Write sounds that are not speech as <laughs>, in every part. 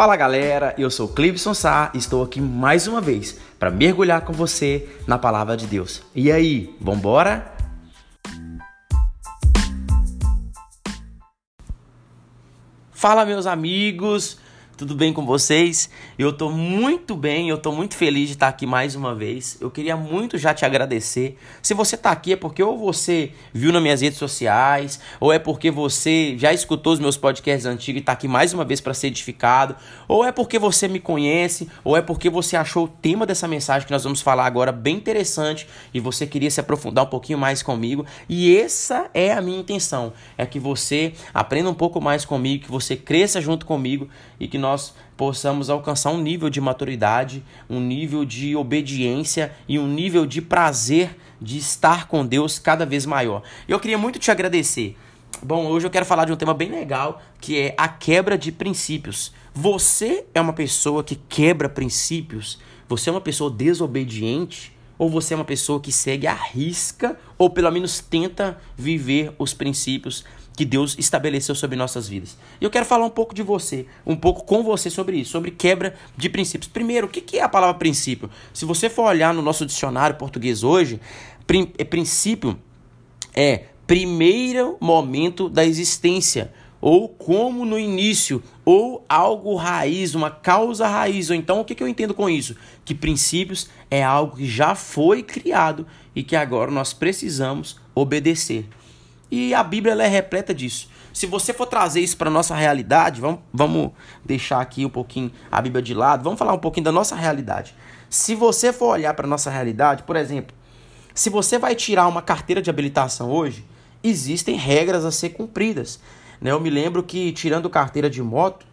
Fala galera, eu sou Clebson Sá e estou aqui mais uma vez para mergulhar com você na palavra de Deus. E aí, vambora? Fala meus amigos, tudo bem com vocês? Eu tô muito bem, eu tô muito feliz de estar aqui mais uma vez. Eu queria muito já te agradecer. Se você tá aqui é porque ou você viu nas minhas redes sociais, ou é porque você já escutou os meus podcasts antigos e tá aqui mais uma vez para ser edificado, ou é porque você me conhece, ou é porque você achou o tema dessa mensagem que nós vamos falar agora bem interessante e você queria se aprofundar um pouquinho mais comigo. E essa é a minha intenção, é que você aprenda um pouco mais comigo, que você cresça junto comigo e que nós nós possamos alcançar um nível de maturidade, um nível de obediência e um nível de prazer de estar com Deus cada vez maior. Eu queria muito te agradecer. Bom, hoje eu quero falar de um tema bem legal, que é a quebra de princípios. Você é uma pessoa que quebra princípios? Você é uma pessoa desobediente? Ou você é uma pessoa que segue a risca, ou pelo menos tenta viver os princípios que Deus estabeleceu sobre nossas vidas. E eu quero falar um pouco de você, um pouco com você sobre isso, sobre quebra de princípios. Primeiro, o que é a palavra princípio? Se você for olhar no nosso dicionário português hoje, é princípio é primeiro momento da existência, ou como no início, ou algo raiz, uma causa raiz. Ou então, o que eu entendo com isso? Que princípios é algo que já foi criado e que agora nós precisamos obedecer. E a Bíblia é repleta disso. Se você for trazer isso para nossa realidade, vamos, vamos deixar aqui um pouquinho a Bíblia de lado, vamos falar um pouquinho da nossa realidade. Se você for olhar para a nossa realidade, por exemplo, se você vai tirar uma carteira de habilitação hoje, existem regras a ser cumpridas. Né? Eu me lembro que, tirando carteira de moto,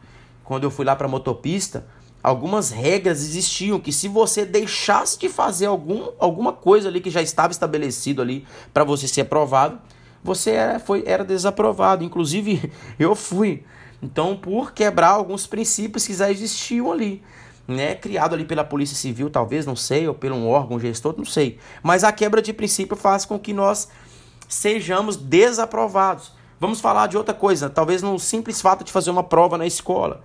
quando eu fui lá para motopista, algumas regras existiam que se você deixasse de fazer algum, alguma coisa ali que já estava estabelecido ali para você ser aprovado, você era, foi, era desaprovado. Inclusive, <laughs> eu fui. Então, por quebrar alguns princípios que já existiam ali. Né, criado ali pela Polícia Civil, talvez, não sei, ou por um órgão gestor, não sei. Mas a quebra de princípio faz com que nós sejamos desaprovados. Vamos falar de outra coisa, talvez no simples fato de fazer uma prova na escola.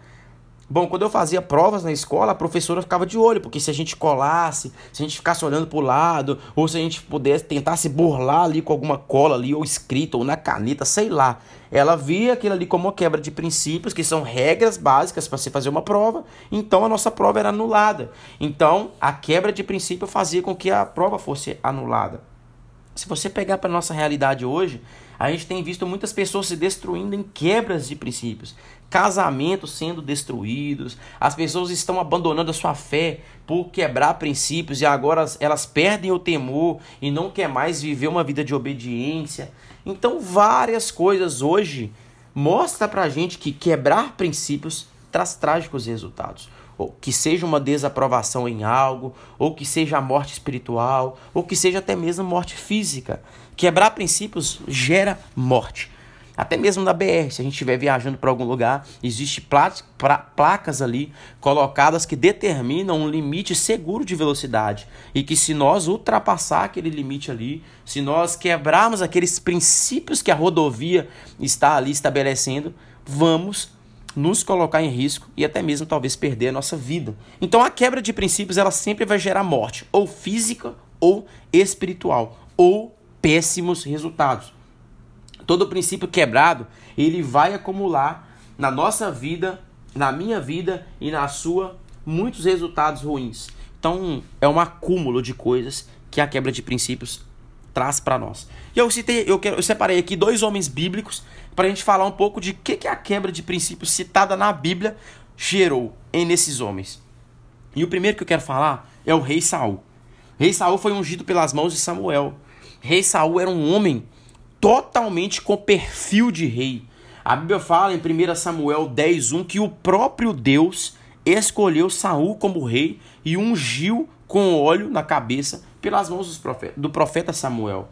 Bom, quando eu fazia provas na escola, a professora ficava de olho, porque se a gente colasse, se a gente ficasse olhando para o lado, ou se a gente pudesse tentar se burlar ali com alguma cola ali, ou escrita, ou na caneta, sei lá. Ela via aquilo ali como uma quebra de princípios, que são regras básicas para se fazer uma prova, então a nossa prova era anulada. Então, a quebra de princípio fazia com que a prova fosse anulada. Se você pegar para nossa realidade hoje, a gente tem visto muitas pessoas se destruindo em quebras de princípios, casamentos sendo destruídos, as pessoas estão abandonando a sua fé por quebrar princípios e agora elas perdem o temor e não quer mais viver uma vida de obediência. Então, várias coisas hoje mostra pra gente que quebrar princípios traz trágicos resultados ou que seja uma desaprovação em algo, ou que seja a morte espiritual, ou que seja até mesmo morte física. Quebrar princípios gera morte. Até mesmo na BR, se a gente estiver viajando para algum lugar, existe placas ali colocadas que determinam um limite seguro de velocidade e que se nós ultrapassar aquele limite ali, se nós quebrarmos aqueles princípios que a rodovia está ali estabelecendo, vamos nos colocar em risco e até mesmo talvez perder a nossa vida. Então a quebra de princípios ela sempre vai gerar morte, ou física ou espiritual, ou péssimos resultados. Todo princípio quebrado, ele vai acumular na nossa vida, na minha vida e na sua muitos resultados ruins. Então é um acúmulo de coisas que a quebra de princípios traz para nós. E eu citei, eu, quero, eu separei aqui dois homens bíblicos para a gente falar um pouco de que, que a quebra de princípios citada na Bíblia gerou em nesses homens. E o primeiro que eu quero falar é o rei Saul. O rei Saul foi ungido pelas mãos de Samuel. Rei Saul era um homem totalmente com perfil de rei. A Bíblia fala em 1 Samuel 10:1 que o próprio Deus escolheu Saul como rei e ungiu com óleo na cabeça pelas mãos do profeta Samuel.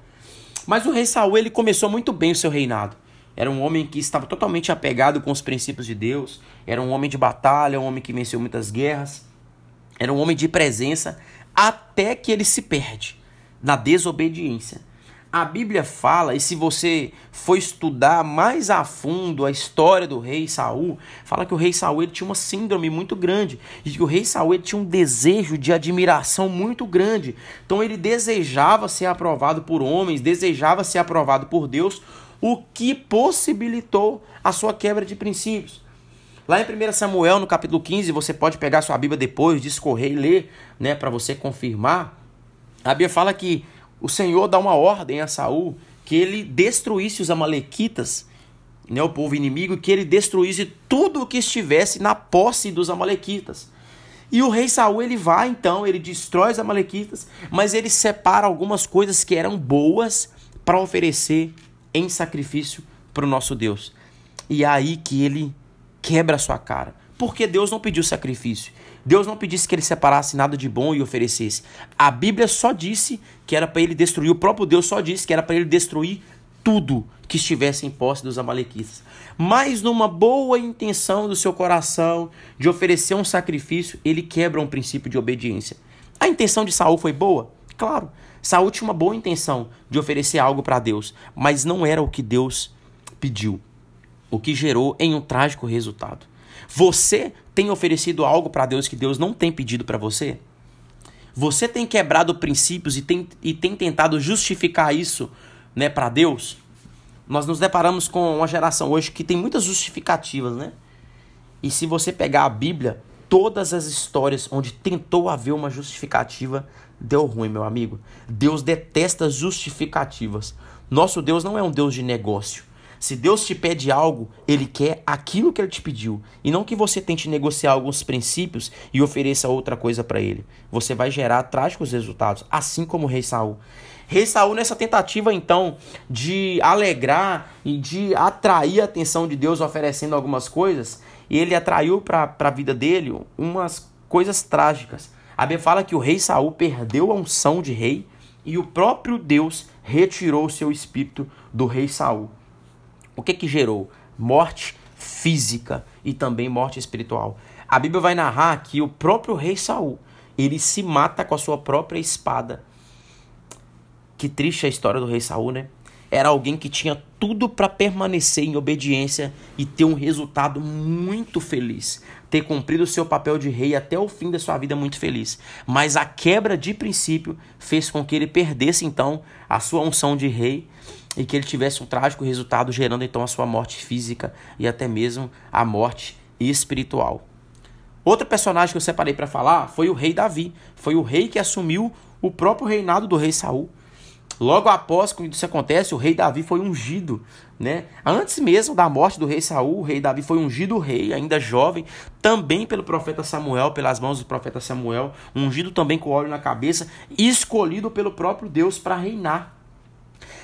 Mas o rei Saul ele começou muito bem o seu reinado. Era um homem que estava totalmente apegado com os princípios de Deus, era um homem de batalha, um homem que venceu muitas guerras, era um homem de presença, até que ele se perde na desobediência. A Bíblia fala, e se você for estudar mais a fundo a história do rei Saul, fala que o rei Saul tinha uma síndrome muito grande, e que o rei Saul tinha um desejo de admiração muito grande. Então ele desejava ser aprovado por homens, desejava ser aprovado por Deus, o que possibilitou a sua quebra de princípios. Lá em 1 Samuel, no capítulo 15, você pode pegar sua Bíblia depois, discorrer e ler, né, para você confirmar. A Bíblia fala que o Senhor dá uma ordem a Saul que ele destruísse os amalequitas, né, o povo inimigo, que ele destruísse tudo o que estivesse na posse dos amalequitas. E o rei Saul ele vai então, ele destrói os amalequitas, mas ele separa algumas coisas que eram boas para oferecer em sacrifício para o nosso Deus. E é aí que ele quebra a sua cara. Porque Deus não pediu sacrifício. Deus não pedisse que ele separasse nada de bom e oferecesse. A Bíblia só disse que era para ele destruir, o próprio Deus só disse que era para ele destruir tudo que estivesse em posse dos amalequitas. Mas numa boa intenção do seu coração de oferecer um sacrifício, ele quebra um princípio de obediência. A intenção de Saul foi boa? Claro. Saul tinha uma boa intenção de oferecer algo para Deus, mas não era o que Deus pediu, o que gerou em um trágico resultado. Você tem oferecido algo para Deus que Deus não tem pedido para você? Você tem quebrado princípios e tem, e tem tentado justificar isso né, para Deus? Nós nos deparamos com uma geração hoje que tem muitas justificativas, né? E se você pegar a Bíblia, todas as histórias onde tentou haver uma justificativa deu ruim, meu amigo. Deus detesta justificativas. Nosso Deus não é um Deus de negócio. Se Deus te pede algo, ele quer aquilo que ele te pediu, e não que você tente negociar alguns princípios e ofereça outra coisa para ele. Você vai gerar trágicos resultados, assim como o rei Saul. Rei Saul nessa tentativa então de alegrar e de atrair a atenção de Deus oferecendo algumas coisas, ele atraiu para a vida dele umas coisas trágicas. A Bíblia fala que o rei Saul perdeu a unção de rei e o próprio Deus retirou o seu espírito do rei Saul. O que que gerou? Morte física e também morte espiritual. A Bíblia vai narrar que o próprio rei Saul, ele se mata com a sua própria espada. Que triste a história do rei Saul, né? Era alguém que tinha tudo para permanecer em obediência e ter um resultado muito feliz, ter cumprido o seu papel de rei até o fim da sua vida muito feliz. Mas a quebra de princípio fez com que ele perdesse então a sua unção de rei e que ele tivesse um trágico resultado, gerando então a sua morte física e até mesmo a morte espiritual. Outro personagem que eu separei para falar foi o rei Davi. Foi o rei que assumiu o próprio reinado do rei Saul. Logo após que isso acontece, o rei Davi foi ungido, né? Antes mesmo da morte do rei Saul, o rei Davi foi ungido rei, ainda jovem, também pelo profeta Samuel, pelas mãos do profeta Samuel, ungido também com óleo na cabeça, escolhido pelo próprio Deus para reinar.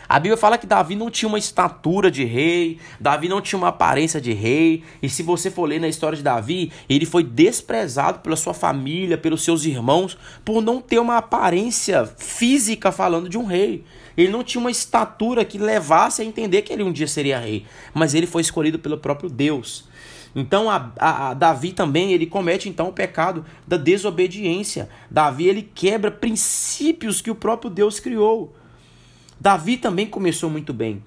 A Bíblia fala que Davi não tinha uma estatura de rei, Davi não tinha uma aparência de rei, e se você for ler na história de Davi, ele foi desprezado pela sua família, pelos seus irmãos, por não ter uma aparência física falando de um rei. Ele não tinha uma estatura que levasse a entender que ele um dia seria rei, mas ele foi escolhido pelo próprio Deus. Então a, a, a, Davi também ele comete então o pecado da desobediência. Davi ele quebra princípios que o próprio Deus criou. Davi também começou muito bem.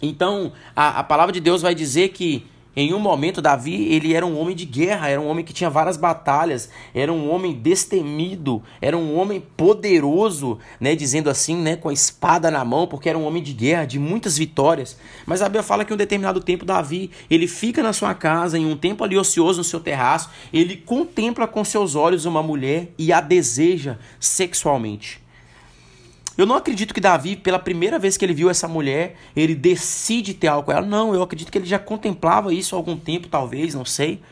Então, a, a palavra de Deus vai dizer que em um momento Davi, ele era um homem de guerra, era um homem que tinha várias batalhas, era um homem destemido, era um homem poderoso, né, dizendo assim, né, com a espada na mão, porque era um homem de guerra, de muitas vitórias. Mas a Bíblia fala que em um determinado tempo Davi, ele fica na sua casa, em um tempo ali ocioso no seu terraço, ele contempla com seus olhos uma mulher e a deseja sexualmente. Eu não acredito que Davi, pela primeira vez que ele viu essa mulher, ele decide ter algo com ela. Não, eu acredito que ele já contemplava isso há algum tempo, talvez, não sei.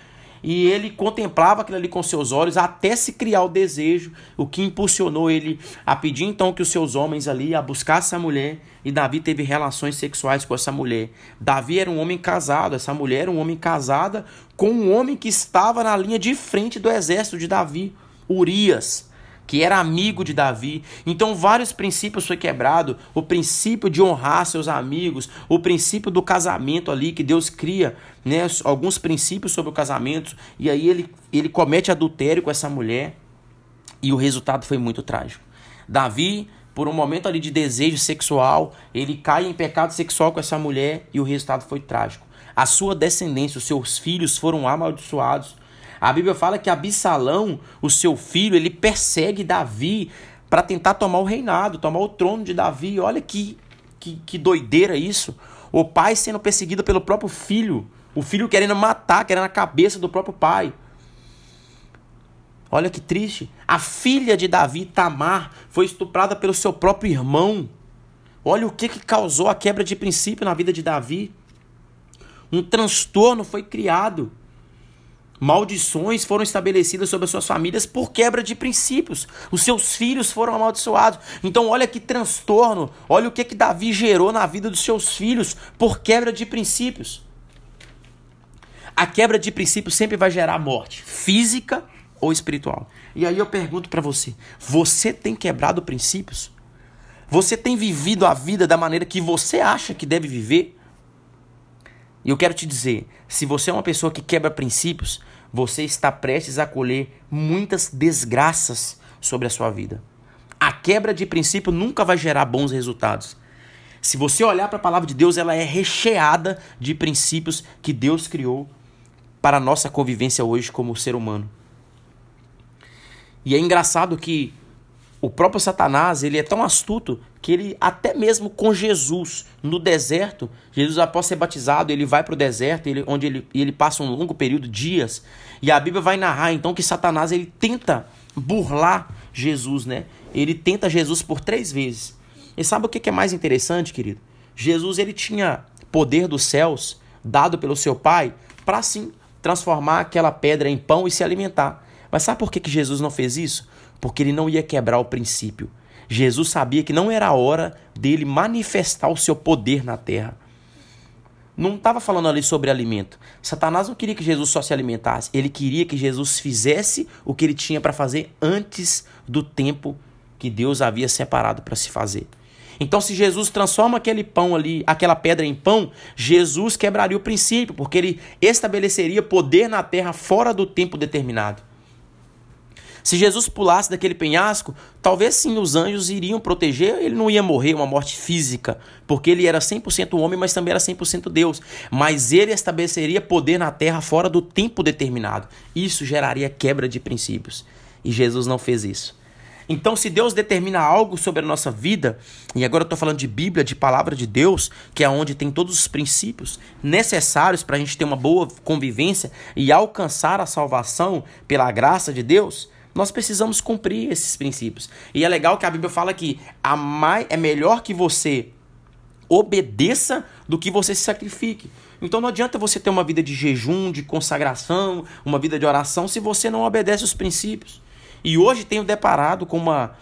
E ele contemplava aquilo ali com seus olhos até se criar o desejo, o que impulsionou ele a pedir então que os seus homens ali a buscar essa mulher. E Davi teve relações sexuais com essa mulher. Davi era um homem casado, essa mulher era um homem casada com um homem que estava na linha de frente do exército de Davi, Urias que era amigo de Davi. Então vários princípios foi quebrado, o princípio de honrar seus amigos, o princípio do casamento ali que Deus cria, né, alguns princípios sobre o casamento, e aí ele ele comete adultério com essa mulher e o resultado foi muito trágico. Davi por um momento ali de desejo sexual, ele cai em pecado sexual com essa mulher e o resultado foi trágico. A sua descendência, os seus filhos foram amaldiçoados. A Bíblia fala que Absalão, o seu filho, ele persegue Davi para tentar tomar o reinado, tomar o trono de Davi. Olha que, que, que doideira isso. O pai sendo perseguido pelo próprio filho. O filho querendo matar, querendo a cabeça do próprio pai. Olha que triste. A filha de Davi, Tamar, foi estuprada pelo seu próprio irmão. Olha o que, que causou a quebra de princípio na vida de Davi. Um transtorno foi criado. Maldições foram estabelecidas sobre as suas famílias por quebra de princípios. Os seus filhos foram amaldiçoados. Então, olha que transtorno. Olha o que, que Davi gerou na vida dos seus filhos por quebra de princípios. A quebra de princípios sempre vai gerar morte física ou espiritual. E aí eu pergunto para você: você tem quebrado princípios? Você tem vivido a vida da maneira que você acha que deve viver? E eu quero te dizer, se você é uma pessoa que quebra princípios, você está prestes a colher muitas desgraças sobre a sua vida. A quebra de princípio nunca vai gerar bons resultados. Se você olhar para a palavra de Deus, ela é recheada de princípios que Deus criou para a nossa convivência hoje como ser humano. E é engraçado que o próprio Satanás, ele é tão astuto que ele até mesmo com Jesus no deserto, Jesus após ser batizado, ele vai para o deserto, ele, onde ele, ele passa um longo período, dias, e a Bíblia vai narrar então que Satanás ele tenta burlar Jesus, né? Ele tenta Jesus por três vezes. E sabe o que é mais interessante, querido? Jesus ele tinha poder dos céus dado pelo seu Pai para sim transformar aquela pedra em pão e se alimentar. Mas sabe por que, que Jesus não fez isso? Porque ele não ia quebrar o princípio. Jesus sabia que não era a hora dele manifestar o seu poder na terra. Não estava falando ali sobre alimento. Satanás não queria que Jesus só se alimentasse. Ele queria que Jesus fizesse o que ele tinha para fazer antes do tempo que Deus havia separado para se fazer. Então, se Jesus transforma aquele pão ali, aquela pedra em pão, Jesus quebraria o princípio, porque ele estabeleceria poder na terra fora do tempo determinado. Se Jesus pulasse daquele penhasco, talvez sim os anjos iriam proteger, ele não ia morrer uma morte física, porque ele era 100% homem, mas também era 100% Deus. Mas ele estabeleceria poder na terra fora do tempo determinado. Isso geraria quebra de princípios. E Jesus não fez isso. Então, se Deus determina algo sobre a nossa vida, e agora eu estou falando de Bíblia, de palavra de Deus, que é onde tem todos os princípios necessários para a gente ter uma boa convivência e alcançar a salvação pela graça de Deus, nós precisamos cumprir esses princípios. E é legal que a Bíblia fala que é melhor que você obedeça do que você se sacrifique. Então não adianta você ter uma vida de jejum, de consagração, uma vida de oração, se você não obedece os princípios. E hoje tenho deparado com uma,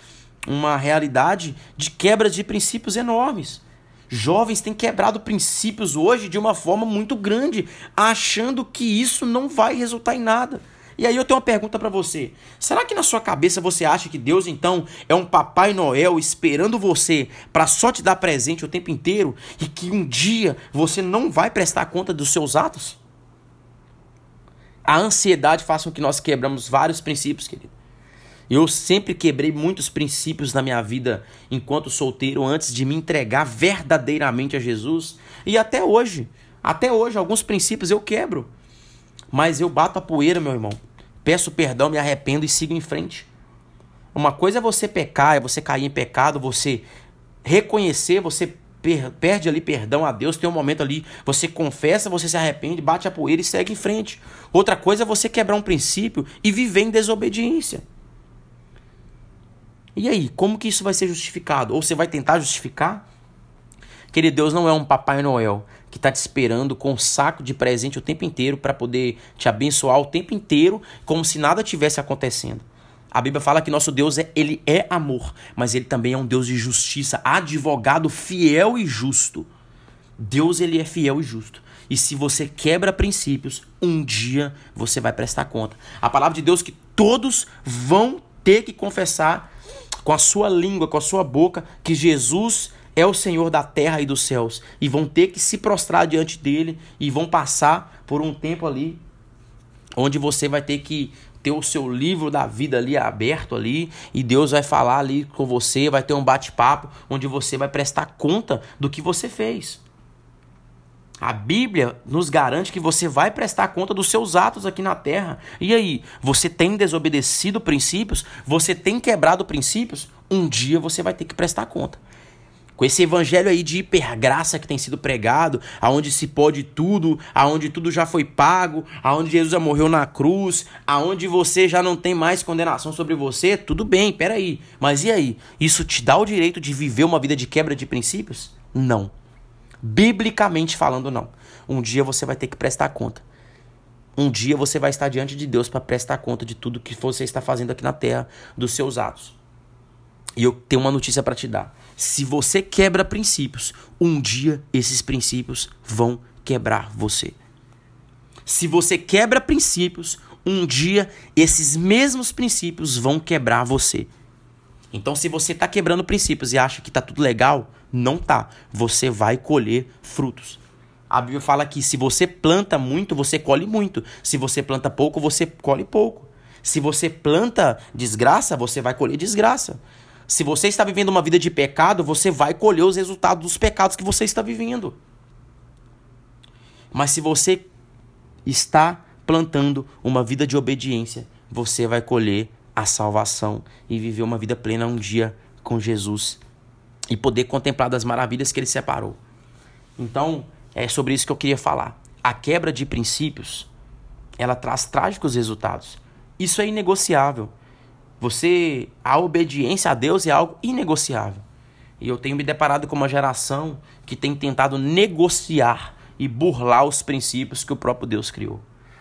uma realidade de quebras de princípios enormes. Jovens têm quebrado princípios hoje de uma forma muito grande, achando que isso não vai resultar em nada. E aí eu tenho uma pergunta para você. Será que na sua cabeça você acha que Deus então é um Papai Noel esperando você para só te dar presente o tempo inteiro e que um dia você não vai prestar conta dos seus atos? A ansiedade faz com que nós quebramos vários princípios, querido. Eu sempre quebrei muitos princípios na minha vida enquanto solteiro antes de me entregar verdadeiramente a Jesus. E até hoje, até hoje, alguns princípios eu quebro. Mas eu bato a poeira, meu irmão. Peço perdão, me arrependo e sigo em frente. Uma coisa é você pecar, é você cair em pecado, você reconhecer, você per perde ali perdão a Deus, tem um momento ali, você confessa, você se arrepende, bate a poeira e segue em frente. Outra coisa é você quebrar um princípio e viver em desobediência. E aí, como que isso vai ser justificado? Ou você vai tentar justificar? Querido, Deus não é um Papai Noel que está te esperando com um saco de presente o tempo inteiro para poder te abençoar o tempo inteiro, como se nada tivesse acontecendo. A Bíblia fala que nosso Deus é, ele é amor, mas ele também é um Deus de justiça, advogado fiel e justo. Deus ele é fiel e justo. E se você quebra princípios, um dia você vai prestar conta. A palavra de Deus que todos vão ter que confessar com a sua língua, com a sua boca, que Jesus é o Senhor da terra e dos céus. E vão ter que se prostrar diante dele e vão passar por um tempo ali onde você vai ter que ter o seu livro da vida ali aberto ali e Deus vai falar ali com você, vai ter um bate-papo onde você vai prestar conta do que você fez. A Bíblia nos garante que você vai prestar conta dos seus atos aqui na terra. E aí, você tem desobedecido princípios? Você tem quebrado princípios? Um dia você vai ter que prestar conta. Com esse evangelho aí de hipergraça que tem sido pregado, aonde se pode tudo, aonde tudo já foi pago, aonde Jesus já morreu na cruz, aonde você já não tem mais condenação sobre você, tudo bem, peraí. Mas e aí? Isso te dá o direito de viver uma vida de quebra de princípios? Não. Biblicamente falando, não. Um dia você vai ter que prestar conta. Um dia você vai estar diante de Deus para prestar conta de tudo que você está fazendo aqui na terra, dos seus atos. E eu tenho uma notícia para te dar. Se você quebra princípios, um dia esses princípios vão quebrar você. Se você quebra princípios, um dia esses mesmos princípios vão quebrar você. Então, se você está quebrando princípios e acha que está tudo legal, não tá. Você vai colher frutos. A Bíblia fala que se você planta muito, você colhe muito. Se você planta pouco, você colhe pouco. Se você planta desgraça, você vai colher desgraça. Se você está vivendo uma vida de pecado, você vai colher os resultados dos pecados que você está vivendo. Mas se você está plantando uma vida de obediência, você vai colher a salvação e viver uma vida plena um dia com Jesus e poder contemplar das maravilhas que ele separou. Então, é sobre isso que eu queria falar. A quebra de princípios, ela traz trágicos resultados. Isso é inegociável. Você, a obediência a Deus é algo inegociável. E eu tenho me deparado com uma geração que tem tentado negociar e burlar os princípios que o próprio Deus criou.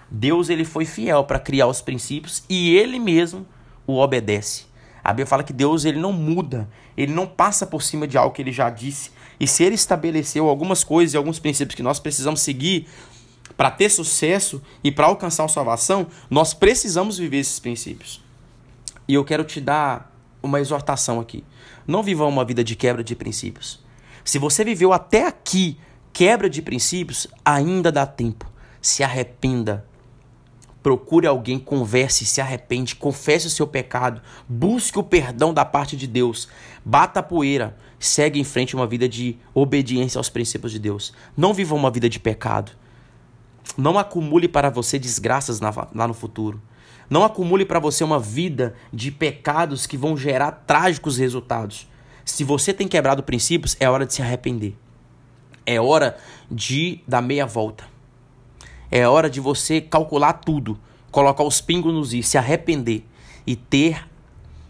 Deus ele foi fiel para criar os princípios e ele mesmo o obedece. A Bíblia fala que Deus ele não muda, ele não passa por cima de algo que ele já disse. E se ele estabeleceu algumas coisas e alguns princípios que nós precisamos seguir para ter sucesso e para alcançar a salvação, nós precisamos viver esses princípios. E eu quero te dar uma exortação aqui. Não viva uma vida de quebra de princípios. Se você viveu até aqui quebra de princípios, ainda dá tempo. Se arrependa Procure alguém, converse, se arrepende, confesse o seu pecado, busque o perdão da parte de Deus, bata a poeira, segue em frente uma vida de obediência aos princípios de Deus. Não viva uma vida de pecado. Não acumule para você desgraças lá no futuro. Não acumule para você uma vida de pecados que vão gerar trágicos resultados. Se você tem quebrado princípios, é hora de se arrepender. É hora de dar meia volta. É hora de você calcular tudo, colocar os pingos nos is, se arrepender e ter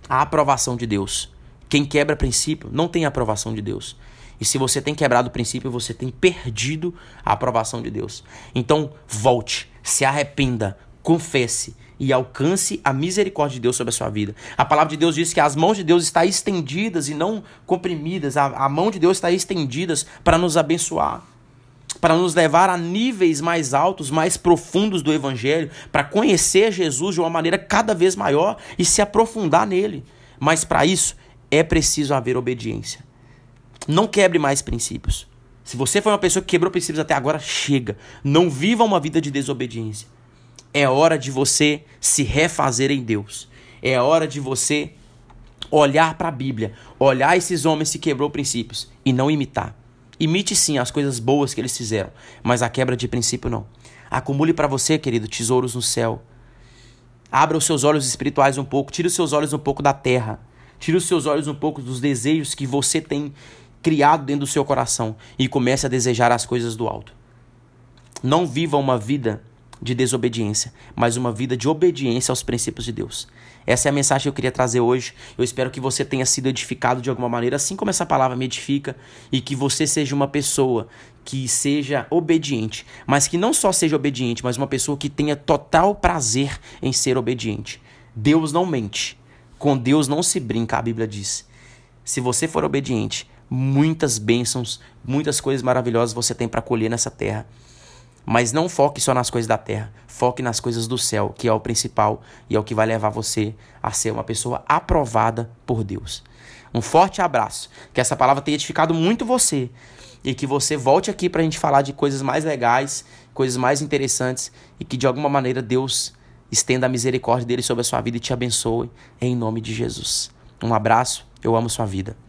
a aprovação de Deus. Quem quebra princípio não tem a aprovação de Deus. E se você tem quebrado o princípio, você tem perdido a aprovação de Deus. Então, volte, se arrependa, confesse e alcance a misericórdia de Deus sobre a sua vida. A palavra de Deus diz que as mãos de Deus estão estendidas e não comprimidas. A, a mão de Deus está estendidas para nos abençoar para nos levar a níveis mais altos, mais profundos do Evangelho, para conhecer Jesus de uma maneira cada vez maior e se aprofundar nele. Mas para isso é preciso haver obediência. Não quebre mais princípios. Se você foi uma pessoa que quebrou princípios até agora, chega. Não viva uma vida de desobediência. É hora de você se refazer em Deus. É hora de você olhar para a Bíblia, olhar esses homens que quebrou princípios e não imitar. Imite sim as coisas boas que eles fizeram, mas a quebra de princípio não. Acumule para você, querido, tesouros no céu. Abra os seus olhos espirituais um pouco, tire os seus olhos um pouco da terra. Tire os seus olhos um pouco dos desejos que você tem criado dentro do seu coração e comece a desejar as coisas do alto. Não viva uma vida de desobediência, mas uma vida de obediência aos princípios de Deus. Essa é a mensagem que eu queria trazer hoje. Eu espero que você tenha sido edificado de alguma maneira, assim como essa palavra me edifica, e que você seja uma pessoa que seja obediente, mas que não só seja obediente, mas uma pessoa que tenha total prazer em ser obediente. Deus não mente. Com Deus não se brinca, a Bíblia diz. Se você for obediente, muitas bênçãos, muitas coisas maravilhosas você tem para colher nessa terra. Mas não foque só nas coisas da terra, foque nas coisas do céu, que é o principal e é o que vai levar você a ser uma pessoa aprovada por Deus. Um forte abraço, que essa palavra tenha edificado muito você e que você volte aqui para a gente falar de coisas mais legais, coisas mais interessantes e que de alguma maneira Deus estenda a misericórdia dele sobre a sua vida e te abençoe em nome de Jesus. Um abraço, eu amo sua vida.